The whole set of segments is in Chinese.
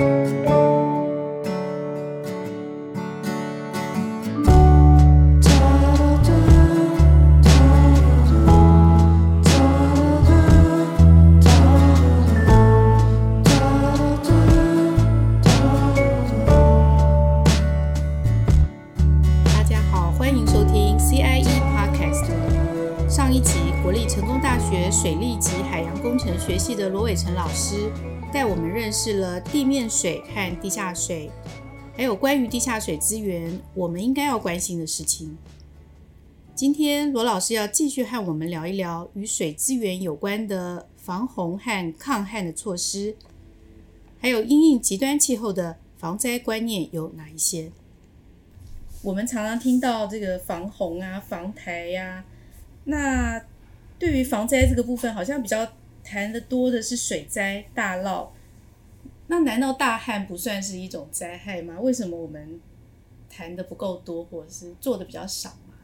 大家好，欢迎收听 CIE Podcast。上一集，国立成功大学水利及海洋工程学系的罗伟成老师。带我们认识了地面水和地下水，还有关于地下水资源我们应该要关心的事情。今天罗老师要继续和我们聊一聊与水资源有关的防洪和抗旱的措施，还有因应极端气候的防灾观念有哪一些？我们常常听到这个防洪啊、防台呀、那对于防灾这个部分，好像比较。谈的多的是水灾大涝，那难道大旱不算是一种灾害吗？为什么我们谈的不够多，或者是做的比较少吗？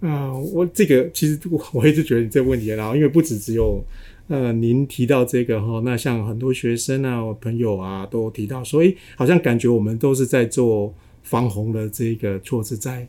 嗯、呃，我这个其实我我一直觉得你这个问题，然后因为不止只有呃您提到这个哈，那像很多学生啊、我朋友啊都提到，所以好像感觉我们都是在做防洪的这个措施，在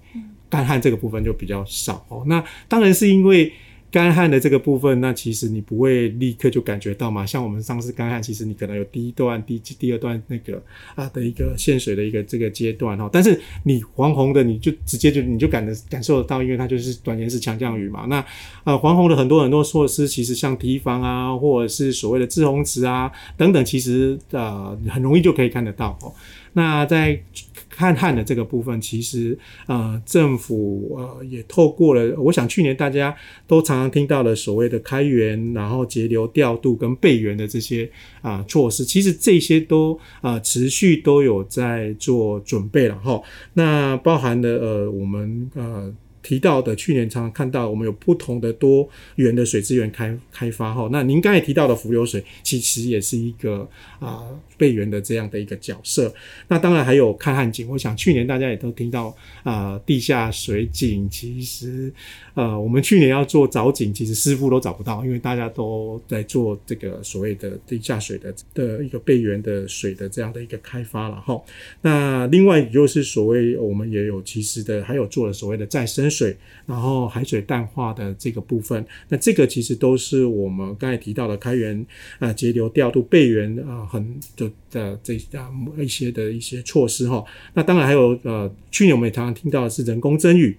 干旱这个部分就比较少哦。那当然是因为。干旱的这个部分，那其实你不会立刻就感觉到嘛。像我们上次干旱，其实你可能有第一段、第第二段那个啊的一个限水的一个这个阶段哈。但是你黄红的，你就直接就你就感的感受得到，因为它就是短延时强降雨嘛。那呃黄红的很多很多措施，其实像堤防啊，或者是所谓的滞洪池啊等等，其实呃很容易就可以看得到哦。那在看旱的这个部分，其实呃政府呃也透过了，我想去年大家都常常听到的所谓的开源，然后节流调度跟备源的这些啊、措施，其实这些都啊、持续都有在做准备了哈。那包含的呃我们呃。提到的，去年常常看到我们有不同的多元的水资源开开发哈。那您刚才提到的伏流水，其实也是一个啊备源的这样的一个角色。那当然还有看旱井，我想去年大家也都听到啊地下水井，其实呃我们去年要做找井，其实师傅都找不到，因为大家都在做这个所谓的地下水的的一个备源的水的这样的一个开发了哈。那另外就是所谓我们也有其实的还有做了所谓的再生水，然后海水淡化的这个部分，那这个其实都是我们刚才提到的开源啊、节流调度、备源啊，很的的这啊一些的一些措施哈。那当然还有呃，去年我们也常常听到的是人工增雨。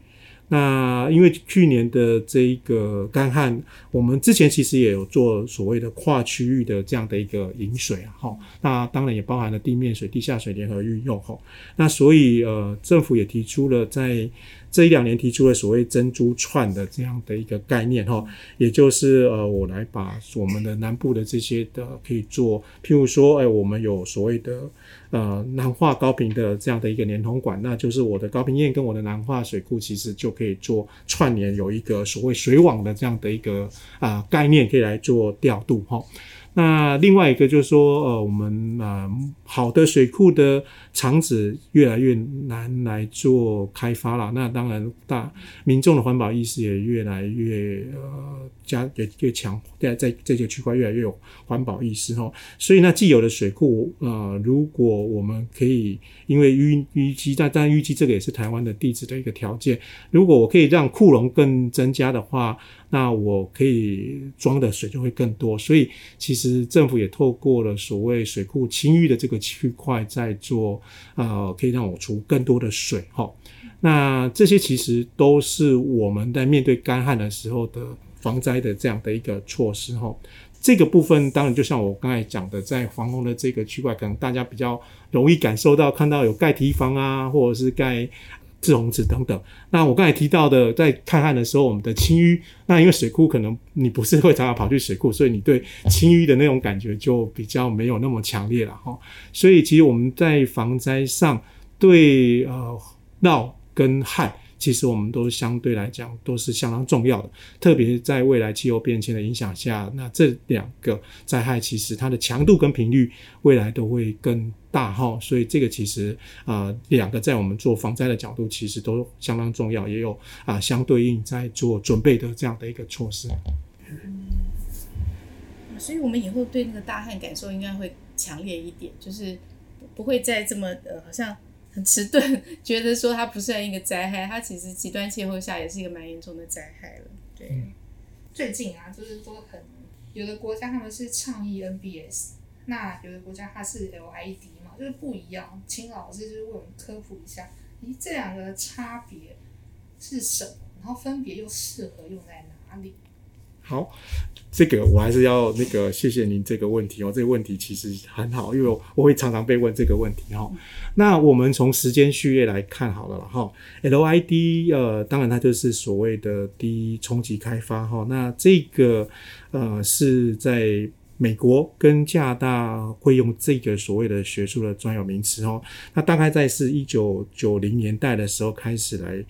那因为去年的这一个干旱，我们之前其实也有做所谓的跨区域的这样的一个引水啊，哈。那当然也包含了地面水、地下水联合运用哈。那所以呃，政府也提出了在。这一两年提出了所谓珍珠串的这样的一个概念哈，也就是呃，我来把我们的南部的这些的可以做，譬如说，哎，我们有所谓的呃南化高屏的这样的一个连通管，那就是我的高屏堰跟我的南化水库其实就可以做串联，有一个所谓水网的这样的一个啊、概念，可以来做调度哈。那另外一个就是说，呃，我们呃好的水库的场址越来越难来做开发了。那当然，大民众的环保意识也越来越呃加越越强，在在这些区块越来越有环保意识哈。所以，那既有的水库，呃，如果我们可以因为淤淤积，但但淤积这个也是台湾的地质的一个条件，如果我可以让库容更增加的话。那我可以装的水就会更多，所以其实政府也透过了所谓水库清淤的这个区块，在做呃，可以让我储更多的水哈。那这些其实都是我们在面对干旱的时候的防灾的这样的一个措施哈。这个部分当然就像我刚才讲的，在防洪的这个区块，可能大家比较容易感受到，看到有盖堤防啊，或者是盖。滞洪池等等，那我刚才提到的，在干旱的时候，我们的清淤，那因为水库可能你不是会常常跑去水库，所以你对清淤的那种感觉就比较没有那么强烈了哈。所以其实我们在防灾上对呃涝跟旱。其实我们都相对来讲都是相当重要的，特别是在未来气候变迁的影响下，那这两个灾害其实它的强度跟频率未来都会更大哈，所以这个其实啊两个在我们做防灾的角度其实都相当重要，也有啊相对应在做准备的这样的一个措施。所以我们以后对那个大旱感受应该会强烈一点，就是不会再这么呃，好像很迟钝，觉得说它不算一个灾害，它其实极端气候下也是一个蛮严重的灾害了。对，最近啊，就是都很有的国家他们是倡议 NBS，那有的国家它是 LID，就是不一样。请老师就是为我们科普一下，咦，这两个差别是什么？然后分别又适合用在哪里？好，这个我还是要那个谢谢您这个问题哦。这个问题其实很好，因为我，会常常被问这个问题哈。那我们从时间序列来看好了哈。LID 呃，当然它就是所谓的低冲击开发哈。那这个呃是在美国跟加拿大会用这个所谓的学术的专有名词哦。那大概在是一九九零年代的时候开始来。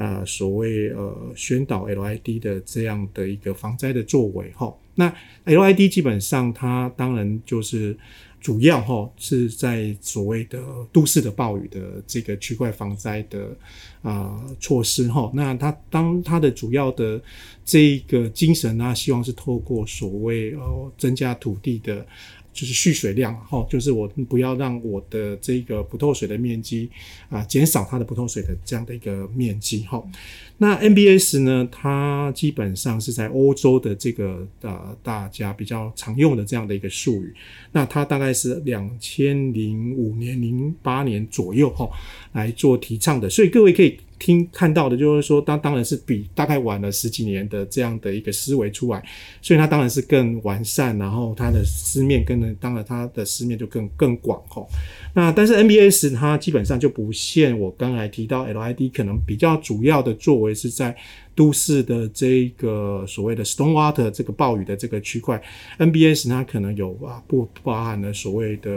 呃，所谓呃宣导 LID 的这样的一个防灾的作为哈，那 LID 基本上它当然就是主要哈是在所谓的都市的暴雨的这个区块防灾的啊、措施哈，那它当它的主要的这个精神呢，希望是透过所谓呃增加土地的。就是蓄水量，哈，就是我不要让我的这个不透水的面积啊减少它的不透水的这样的一个面积，哈。那 NBS 呢，它基本上是在欧洲的这个呃大家比较常用的这样的一个术语。那它大概是两千零五年、零八年左右，哈，来做提倡的。所以各位可以。听看到的就是说，当当然是比大概晚了十几年的这样的一个思维出来，所以它当然是更完善，然后它的思面跟呢，当然它的思面就更更广吼。那但是 NBS 它基本上就不限我刚才提到 LID，可能比较主要的作为也是在都市的这个所谓的 stormwater 这个暴雨的这个区块，NBS 它可能有啊不包含的所谓的。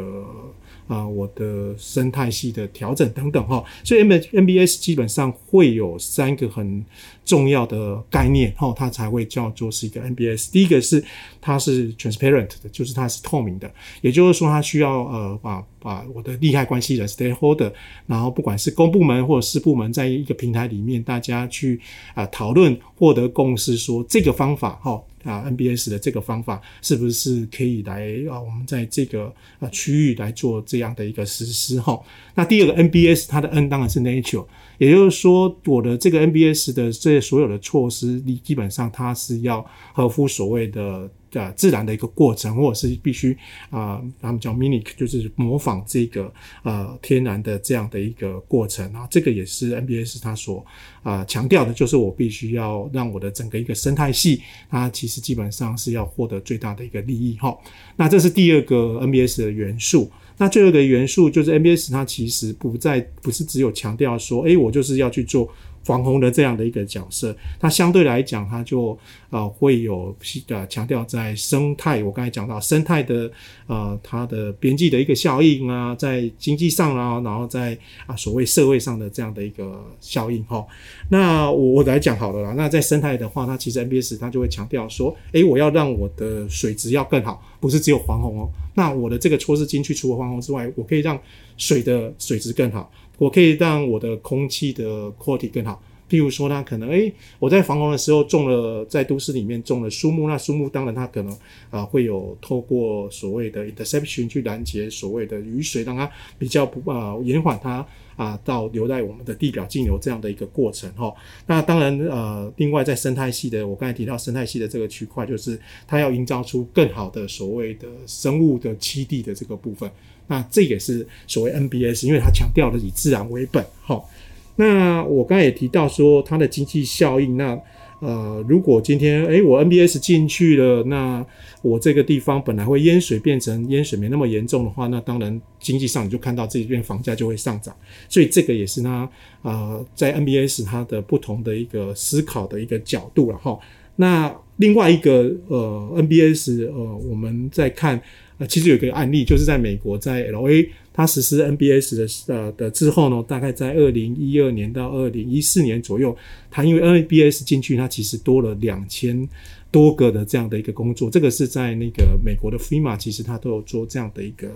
啊，我的生态系的调整等等哈，所以 NBS 基本上会有三个很重要的概念哈，它才会叫做是一个 NBS。第一个是它是 transparent 的，就是它是透明的，也就是说它需要呃把把我的利害关系人 stakeholder，然后不管是公部门或者私部门，在一个平台里面，大家去啊讨论获得共识，说这个方法哈。啊，NBS 的这个方法是不是可以来啊？我们在这个啊区域来做这样的一个实施哈。那第二个 NBS 它的 N 当然是 Nature，也就是说我的这个 NBS 的这所有的措施，你基本上它是要合乎所谓的。呃，自然的一个过程，或者是必须啊、他们叫 mimic，就是模仿这个呃天然的这样的一个过程啊。这个也是 NBS 它所啊强调的，就是我必须要让我的整个一个生态系，它其实基本上是要获得最大的一个利益哈。那这是第二个 NBS 的元素。那最后的元素就是 NBS 它其实不再不是只有强调说，诶，我就是要去做。防洪的这样的一个角色，它相对来讲，它就呃会有呃强调在生态，我刚才讲到生态的呃它的边际的一个效应啊，在经济上啊，然后在啊所谓社会上的这样的一个效应哈。那我我来讲好了啦。那在生态的话，它其实 NBS 它就会强调说，诶，我要让我的水质要更好，不是只有防洪哦。那我的这个措施进去，除了防洪之外，我可以让水的水质更好。我可以让我的空气的 quality 更好，譬如说，它可能，诶、我在防洪的时候种了，在都市里面种了树木，那树木当然它可能啊会有透过所谓的 interception 去拦截所谓的雨水，让它比较不啊延缓它啊到留在我们的地表径流这样的一个过程哈。那当然呃，另外在生态系的，我刚才提到生态系的这个区块，就是它要营造出更好的所谓的生物的栖地的这个部分。那这也是所谓 NBS，因为它强调的以自然为本，哈。那我刚才也提到说它的经济效应，那呃，如果今天诶我 NBS 进去了，那我这个地方本来会淹水，变成淹水没那么严重的话，那当然经济上你就看到这边房价就会上涨，所以这个也是它呃在 NBS 它的不同的一个思考的一个角度了哈。那另外一个呃 NBS 呃我们在看呃。其实有一个案例，就是在美国，在 LA，它实施 NBS 的呃的之后呢，大概在二零一二年到二零一四年左右，它因为 NBS 进去，它其实多了两千多个的这样的一个工作，这个是在那个美国的 FEMA 其实它都有做这样的一个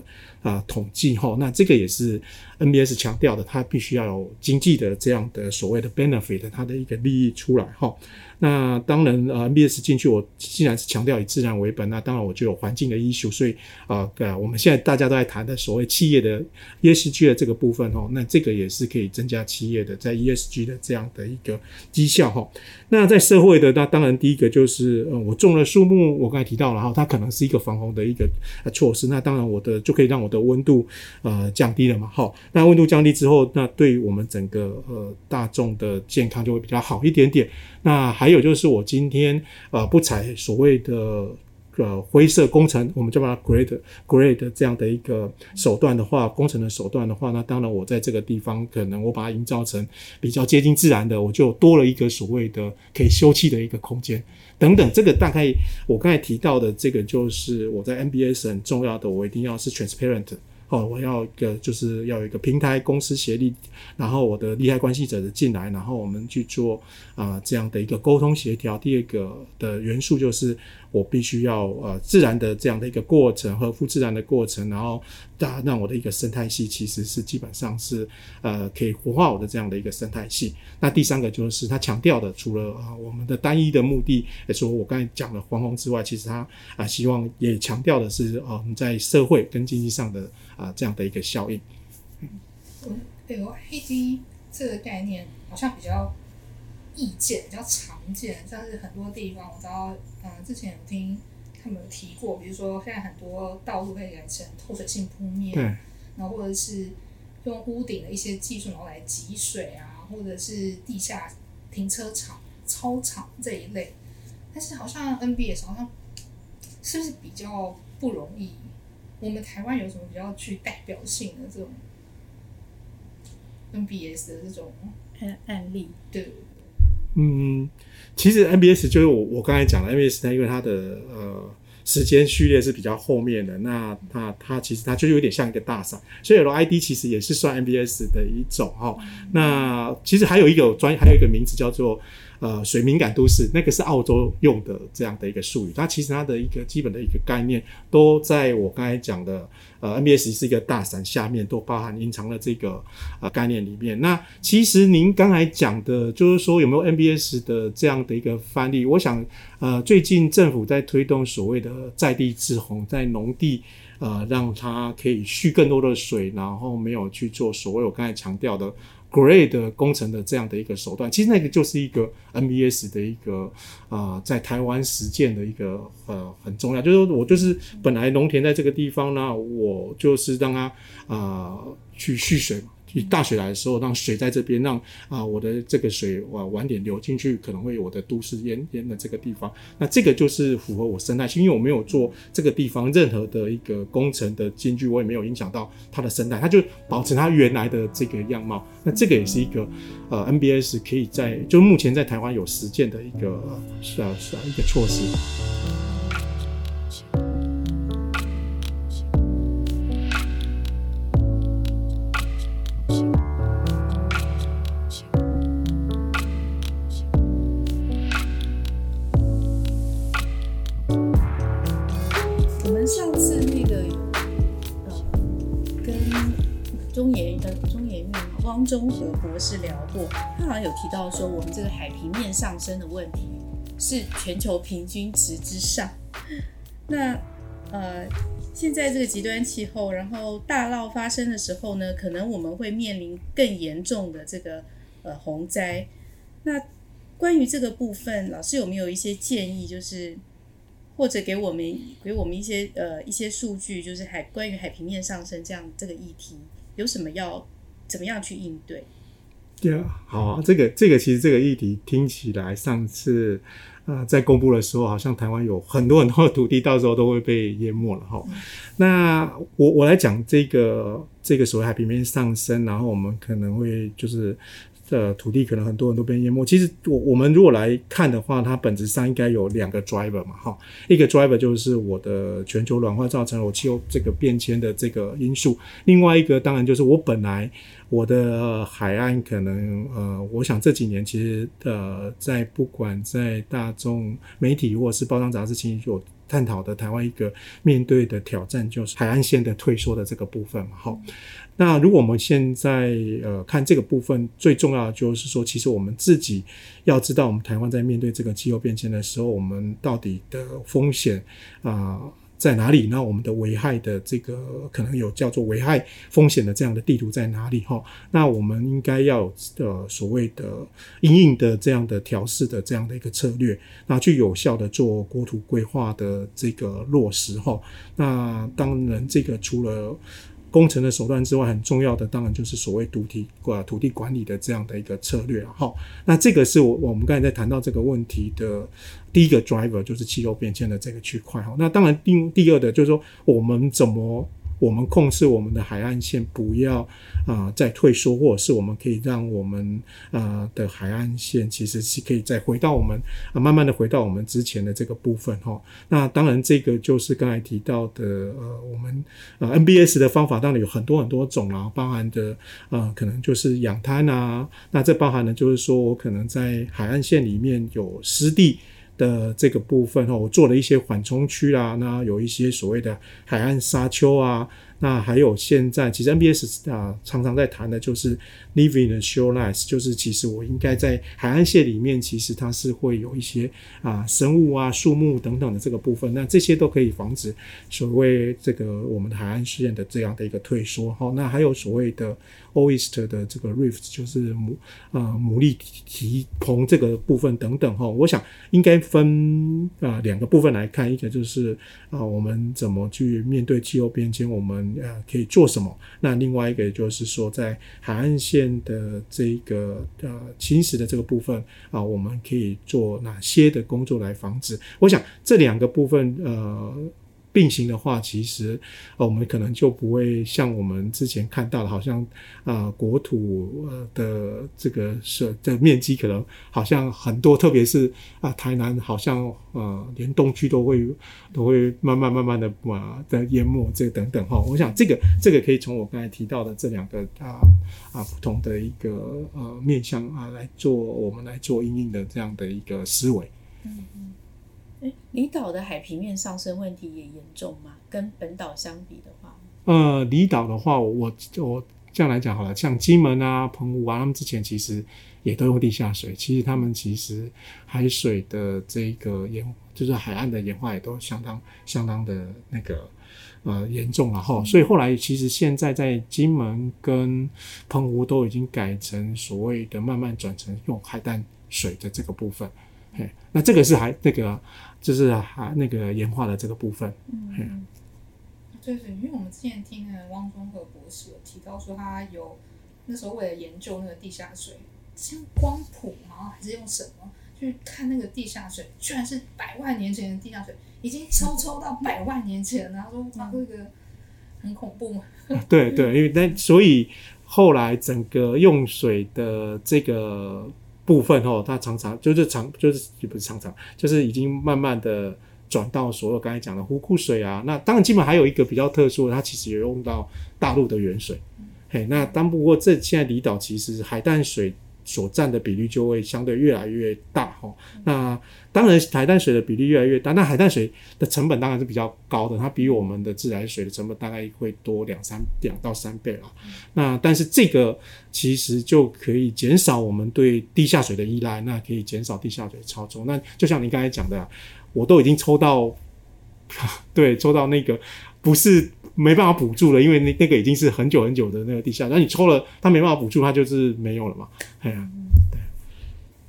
啊、统计哈。那这个也是 NBS 强调的，它必须要有经济的这样的所谓的 benefit，它的一个利益出来哈。那当然，呃，NBS 进去，我既然是强调以自然为本，那当然我就有环境的要求所以啊，呃，我们现在大家都在谈的所谓企业的 ESG 的这个部分哦，那这个也是可以增加企业的在 ESG 的这样的一个绩效哈。那在社会的，那当然第一个就是，呃，我种了树木，我刚才提到了哈，它可能是一个防洪的一个措施，那当然我的就可以让我的温度呃降低了嘛，哈，那温度降低之后，那对我们整个呃大众的健康就会比较好一点点。那还有就是，我今天呃不采所谓的呃灰色工程，我们就把它 grade grade 这样的一个手段的话，工程的手段的话，那当然我在这个地方可能我把它营造成比较接近自然的，我就多了一个所谓的可以休憩的一个空间等等。这个大概我刚才提到的这个就是我在 NBS 很重要的，我一定要是 transparent。哦，我要一个就是要有一个平台公司协力，然后我的利害关系者的进来，然后我们去做啊、这样的一个沟通协调。第二个的元素就是我必须要呃自然的这样的一个过程，合乎自然的过程，然后大让我的一个生态系其实是基本上是呃可以活化我的这样的一个生态系。那第三个就是他强调的，除了啊、我们的单一的目的，也说我刚才讲的防洪之外，其实他啊、希望也强调的是啊我们在社会跟经济上的。啊，这样的一个效应。嗯，LID 这个概念好像比较易见，比较常见，像是很多地方我知道，嗯，之前有听他们有提过，比如说现在很多道路可以改成透水性铺面，对，然后或者是用屋顶的一些技术然后来集水啊，或者是地下停车场、操场这一类，但是好像 NBS 好像是不是比较不容易？我们台湾有什么比较具代表性的这种 NBS 的这种案案例？对，嗯，其实 MBS 就是我我刚才讲的 MBS，它因为它的呃时间序列是比较后面的，那那它其实它就有点像一个大伞，所以 LID 其实也是算 MBS 的一种哈。那其实还有一个专还有一个名字叫做。呃，水敏感都市那个是澳洲用的这样的一个术语，它其实它的一个基本的一个概念都在我刚才讲的呃 NBS 是一个大伞下面都包含隐藏了这个呃概念里面。那其实您刚才讲的就是说有没有 NBS 的这样的一个范例？我想呃最近政府在推动所谓的在地滞洪，在农地呃让它可以蓄更多的水，然后没有去做所谓我刚才强调的。Grade 工程的这样的一个手段，其实那个就是一个 NBS 的一个啊、在台湾实践的一个呃很重要，就是我就是本来农田在这个地方呢，我就是让它啊、去蓄水嘛。大水来的时候，让水在这边，让啊我的这个水晚晚点流进去，可能会有我的都市淹淹的这个地方。那这个就是符合我生态系，因为我没有做这个地方任何的一个工程的间距，我也没有影响到它的生态，它就保持它原来的这个样貌。那这个也是一个呃 NBS 可以在就目前在台湾有实践的一个是啊是啊一个措施。博士聊过，他好像有提到说，我们这个海平面上升的问题是全球平均值之上。那呃，现在这个极端气候，然后大涝发生的时候呢，可能我们会面临更严重的这个呃洪灾。那关于这个部分，老师有没有一些建议？就是或者给我们给我们一些呃一些数据，就是海关于海平面上升这样这个议题，有什么要？怎么样去应对？对啊，好啊，这个这个其实这个议题听起来，上次呃在公布的时候，好像台湾有很多很多的土地，到时候都会被淹没了哈。嗯、那我我来讲这个这个所谓海平面上升，然后我们可能会就是呃土地可能很多人都被淹没。其实我我们如果来看的话，它本质上应该有两个 driver 嘛，哈，一个 driver 就是我的全球暖化造成了我气候这个变迁的这个因素，另外一个当然就是我本来我的海岸可能呃，我想这几年其实呃，在不管在大众媒体或者是报章杂志，其实有探讨的台湾一个面对的挑战就是海岸线的退缩的这个部分嘛，哈。那如果我们现在呃看这个部分，最重要的就是说，其实我们自己要知道，我们台湾在面对这个气候变迁的时候，我们到底的风险啊。在哪里？那我们的危害的这个可能有叫做危害风险的这样的地图在哪里？哈，那我们应该要呃所谓的因应的这样的调试的这样的一个策略，那去有效的做国土规划的这个落实。哈，那当然这个除了工程的手段之外，很重要的当然就是所谓土地管土地管理的这样的一个策略。哈，那这个是我我们刚才在谈到这个问题的。第一个 driver 就是气候变迁的这个区块哈，那当然第第二的就是说我们怎么我们控制我们的海岸线不要啊、再退缩，或者是我们可以让我们啊、的海岸线其实是可以再回到我们啊慢慢的回到我们之前的这个部分哈。那当然这个就是刚才提到的呃我们呃 NBS 的方法当然有很多很多种啊，包含的呃可能就是养滩啊，那这包含的就是说我可能在海岸线里面有湿地。的这个部分哈，我做了一些缓冲区啦，那有一些所谓的海岸沙丘啊。那还有现在，其实 NBS 啊常常在谈的就是 living the shorelines，就是其实我应该在海岸线里面，其实它是会有一些啊生物啊、树木等等的这个部分，那这些都可以防止所谓这个我们的海岸线的这样的一个退缩。好，那还有所谓的 oyster 的这个 rift，就是牡啊牡蛎提棚这个部分等等哈，我想应该分啊两个部分来看，一个就是啊我们怎么去面对气候变迁，我们呃，可以做什么？那另外一个就是说，在海岸线的这个呃侵蚀的这个部分啊，我们可以做哪些的工作来防止？我想这两个部分呃。并行的话，其实呃，我们可能就不会像我们之前看到的，好像啊、呃，国土呃的这个是的面积可能好像很多，特别是啊、台南好像呃，连东区都会都会慢慢慢慢的啊的淹没这等等哈。我想这个这个可以从我刚才提到的这两个啊啊不同的一个呃面向啊来做，我们来做应应的这样的一个思维。嗯嗯。离岛的海平面上升问题也严重吗？跟本岛相比的话，呃，离岛的话，我我这样来讲好了，像金门啊、澎湖啊，他们之前其实也都用地下水，其实他们其实海水的这个盐，就是海岸的盐化也都相当相当的那个呃严重了哈。所以后来其实现在在金门跟澎湖都已经改成所谓的慢慢转成用海淡水的这个部分。嘿，那这个是还那个，就是还那个盐化的这个部分。嗯，对对，因为我们之前听了汪中和博士有提到说，他有那时候为了研究那个地下水，像光谱，然后还是用什么去看那个地下水，居然是百万年前的地下水，已经超超到百万年前了。他说哇，这个很恐怖嘛。对对，因为那所以后来整个用水的这个。部分哦，它常常就是常就是也不是常常，就是已经慢慢的转到所有刚才讲的湖库水啊。那当然，基本还有一个比较特殊的，它其实也用到大陆的原水。嘿，那当不过这现在离岛其实海淡水。所占的比例就会相对越来越大哈。那当然，海淡水的比例越来越大，那海淡水的成本当然是比较高的，它比我们的自来水的成本大概会多两三两到三倍了。那但是这个其实就可以减少我们对地下水的依赖，那可以减少地下水的超抽。那就像你刚才讲的，我都已经抽到，对，抽到那个不是。没办法补助了，因为那那个已经是很久很久的那个地下，那你抽了，它没办法补助，它就是没有了嘛。哎呀、啊，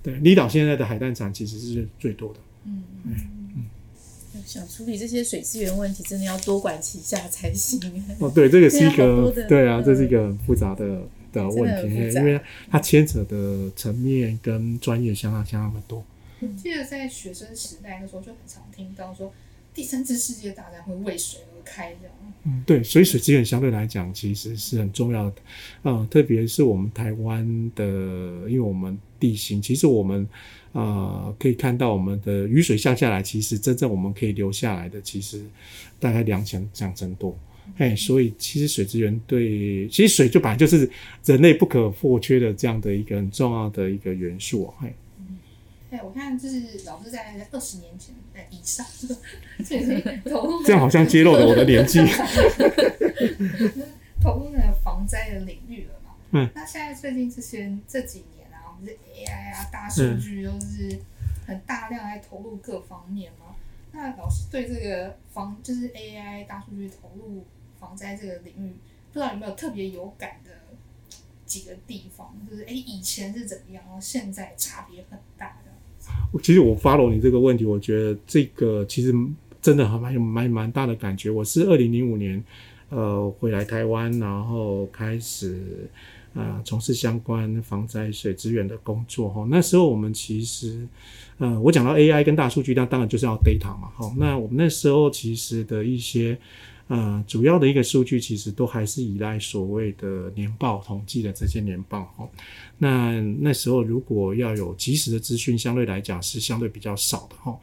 对对，离岛现在的海淡产其实是最多的。嗯嗯嗯，想处理这些水资源问题，真的要多管齐下才行。哦，对，这个是一个，对啊，这是一个很复杂的的问题，因为它牵扯的层面跟专业相当相当的多。记得在学生时代的时候，就很常听到说第三次世界大战会为水而开这样。嗯，对，所以水资源相对来讲其实是很重要的，嗯，特别是我们台湾的，因为我们地形，其实我们啊、呃、可以看到我们的雨水下下来，其实真正我们可以留下来的，其实大概两成两成多，哎，所以其实水资源对，其实水就本来就是人类不可或缺的这样的一个很重要的一个元素，嘿。对，我看就是老师在二十年前以上，最近投入这样好像揭露了我的年纪，投入了防灾的领域了嘛。嗯，那现在最近这些这几年啊，我们是 AI 啊、大数据都是很大量在投入各方面嘛。嗯、那老师对这个防就是 AI 大数据投入防灾这个领域，不知道有没有特别有感的几个地方？就是哎，以前是怎么样，然后现在差别很大的。其实我 follow 你这个问题，我觉得这个其实真的还蛮蛮蛮大的感觉。我是二零零五年，呃，回来台湾，然后开始呃从事相关防灾水资源的工作。哈，那时候我们其实，呃，我讲到 AI 跟大数据，那当然就是要 data 嘛。哈，那我们那时候其实的一些。呃，主要的一个数据其实都还是依赖所谓的年报统计的这些年报哈。那那时候如果要有及时的资讯，相对来讲是相对比较少的哈。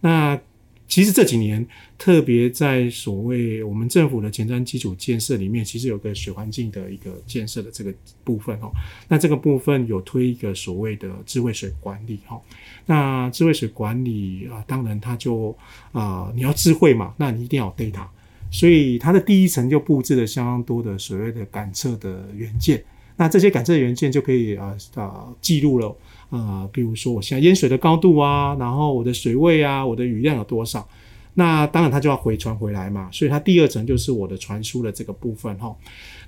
那其实这几年，特别在所谓我们政府的前瞻基础建设里面，其实有个水环境的一个建设的这个部分哈。那这个部分有推一个所谓的智慧水管理哈。那智慧水管理啊，当然它就啊，你要智慧嘛，那你一定要 data。所以它的第一层就布置了相当多的所谓的感测的元件，那这些感测元件就可以啊啊记录了啊，比如说我现在淹水的高度啊，然后我的水位啊，我的雨量有多少，那当然它就要回传回来嘛，所以它第二层就是我的传输的这个部分哈。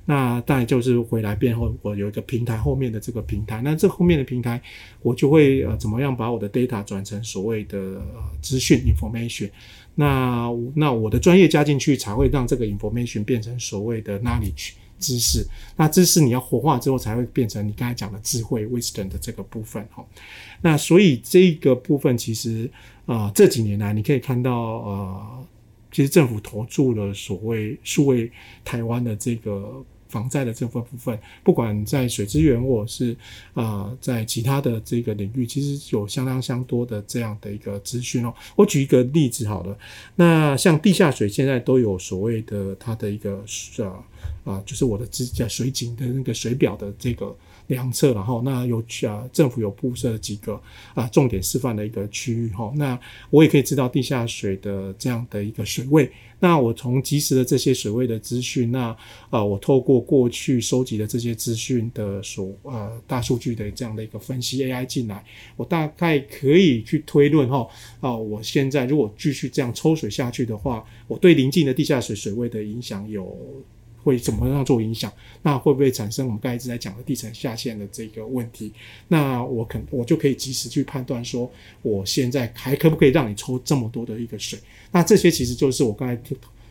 那当然就是回来变后，我有一个平台后面的这个平台，那这后面的平台我就会呃怎么样把我的 data 转成所谓的资讯 information。那那我的专业加进去，才会让这个 information 变成所谓的 knowledge 知识。那知识你要活化之后，才会变成你刚才讲的智慧 wisdom 的这个部分哈。那所以这个部分其实、呃、这几年来，你可以看到呃，其实政府投注了所谓数位台湾的这个。防灾的这份部分，不管在水资源或者是啊、在其他的这个领域，其实有相当相多的这样的一个资讯哦。我举一个例子好了，那像地下水现在都有所谓的它的一个啊啊，就是我的支架水井的那个水表的这个。两侧，然后那有啊，政府有布设几个啊重点示范的一个区域哈，那我也可以知道地下水的这样的一个水位。那我从即时的这些水位的资讯，那啊，我透过过去收集的这些资讯的所呃大数据的这样的一个分析 AI 进来，我大概可以去推论哈啊，我现在如果继续这样抽水下去的话，我对邻近的地下水水位的影响有。会怎么样做影响？那会不会产生我们刚才一直在讲的地层下陷的这个问题？那我可我就可以及时去判断说，我现在还可不可以让你抽这么多的一个水？那这些其实就是我刚才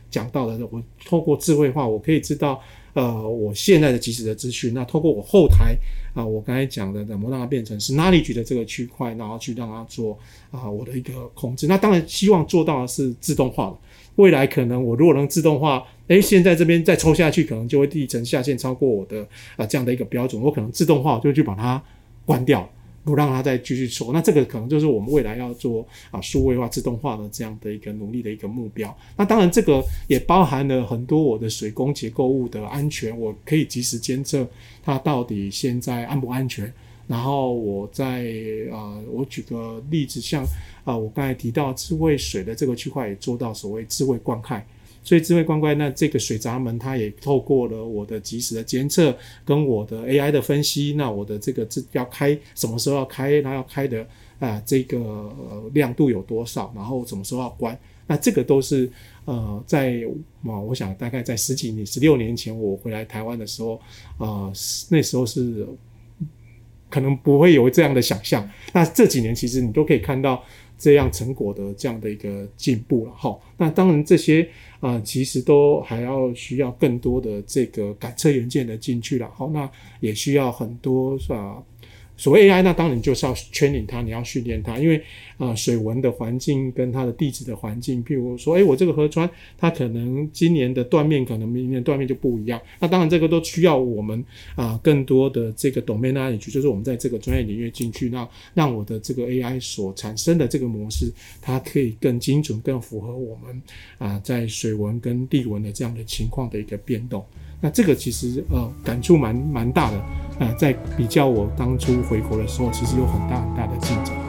讲到的，我透过智慧化，我可以知道，呃，我现在的即时的资讯。那透过我后台啊、我刚才讲的，怎么让它变成是 knowledge 的这个区块，然后去让它做啊、我的一个控制。那当然希望做到的是自动化的。未来可能我如果能自动化，诶，现在这边再抽下去，可能就会地层下限超过我的啊、呃、这样的一个标准，我可能自动化我就去把它关掉，不让它再继续抽。那这个可能就是我们未来要做啊数位化、自动化的这样的一个努力的一个目标。那当然，这个也包含了很多我的水工结构物的安全，我可以及时监测它到底现在安不安全。然后我在啊、呃，我举个例子，像啊、我刚才提到智慧水的这个区块也做到所谓智慧灌溉，所以智慧灌溉，那这个水闸门它也透过了我的及时的监测跟我的 AI 的分析，那我的这个这要开什么时候要开，它要开的啊、这个、亮度有多少，然后什么时候要关，那这个都是呃在啊，我想大概在十几年、十六年前我回来台湾的时候啊、那时候是。可能不会有这样的想象。那这几年其实你都可以看到这样成果的这样的一个进步了哈。那当然这些啊、其实都还要需要更多的这个感测元件的进去了。好，那也需要很多是吧所谓 AI，那当然就是要 training 它，你要训练它，因为啊、水文的环境跟它的地质的环境，譬如说，诶，我这个河川，它可能今年的断面，可能明年断面就不一样。那当然，这个都需要我们啊、更多的这个 domain knowledge，就是我们在这个专业领域进去，那让我的这个 AI 所产生的这个模式，它可以更精准、更符合我们啊、在水文跟地文的这样的情况的一个变动。那这个其实呃感触蛮蛮大的，呃，在比较我当初回国的时候，其实有很大很大的进展。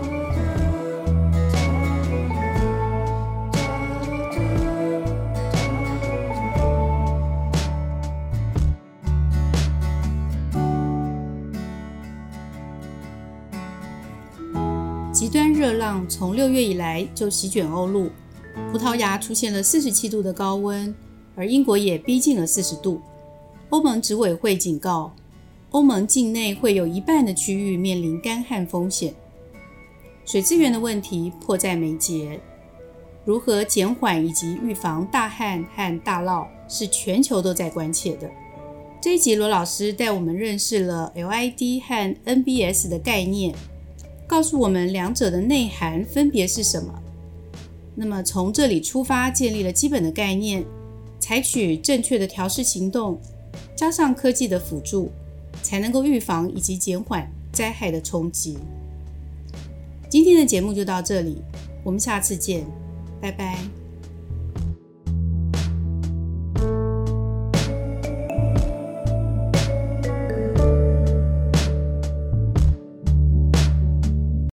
浪从六月以来就席卷欧陆，葡萄牙出现了四十七度的高温，而英国也逼近了四十度。欧盟执委会警告，欧盟境内会有一半的区域面临干旱风险。水资源的问题迫在眉睫，如何减缓以及预防大旱和大涝是全球都在关切的。这一集罗老师带我们认识了 LID 和 NBS 的概念，告诉我们两者的内涵分别是什么。那么从这里出发，建立了基本的概念，采取正确的调试行动。加上科技的辅助，才能够预防以及减缓灾害的冲击。今天的节目就到这里，我们下次见，拜拜。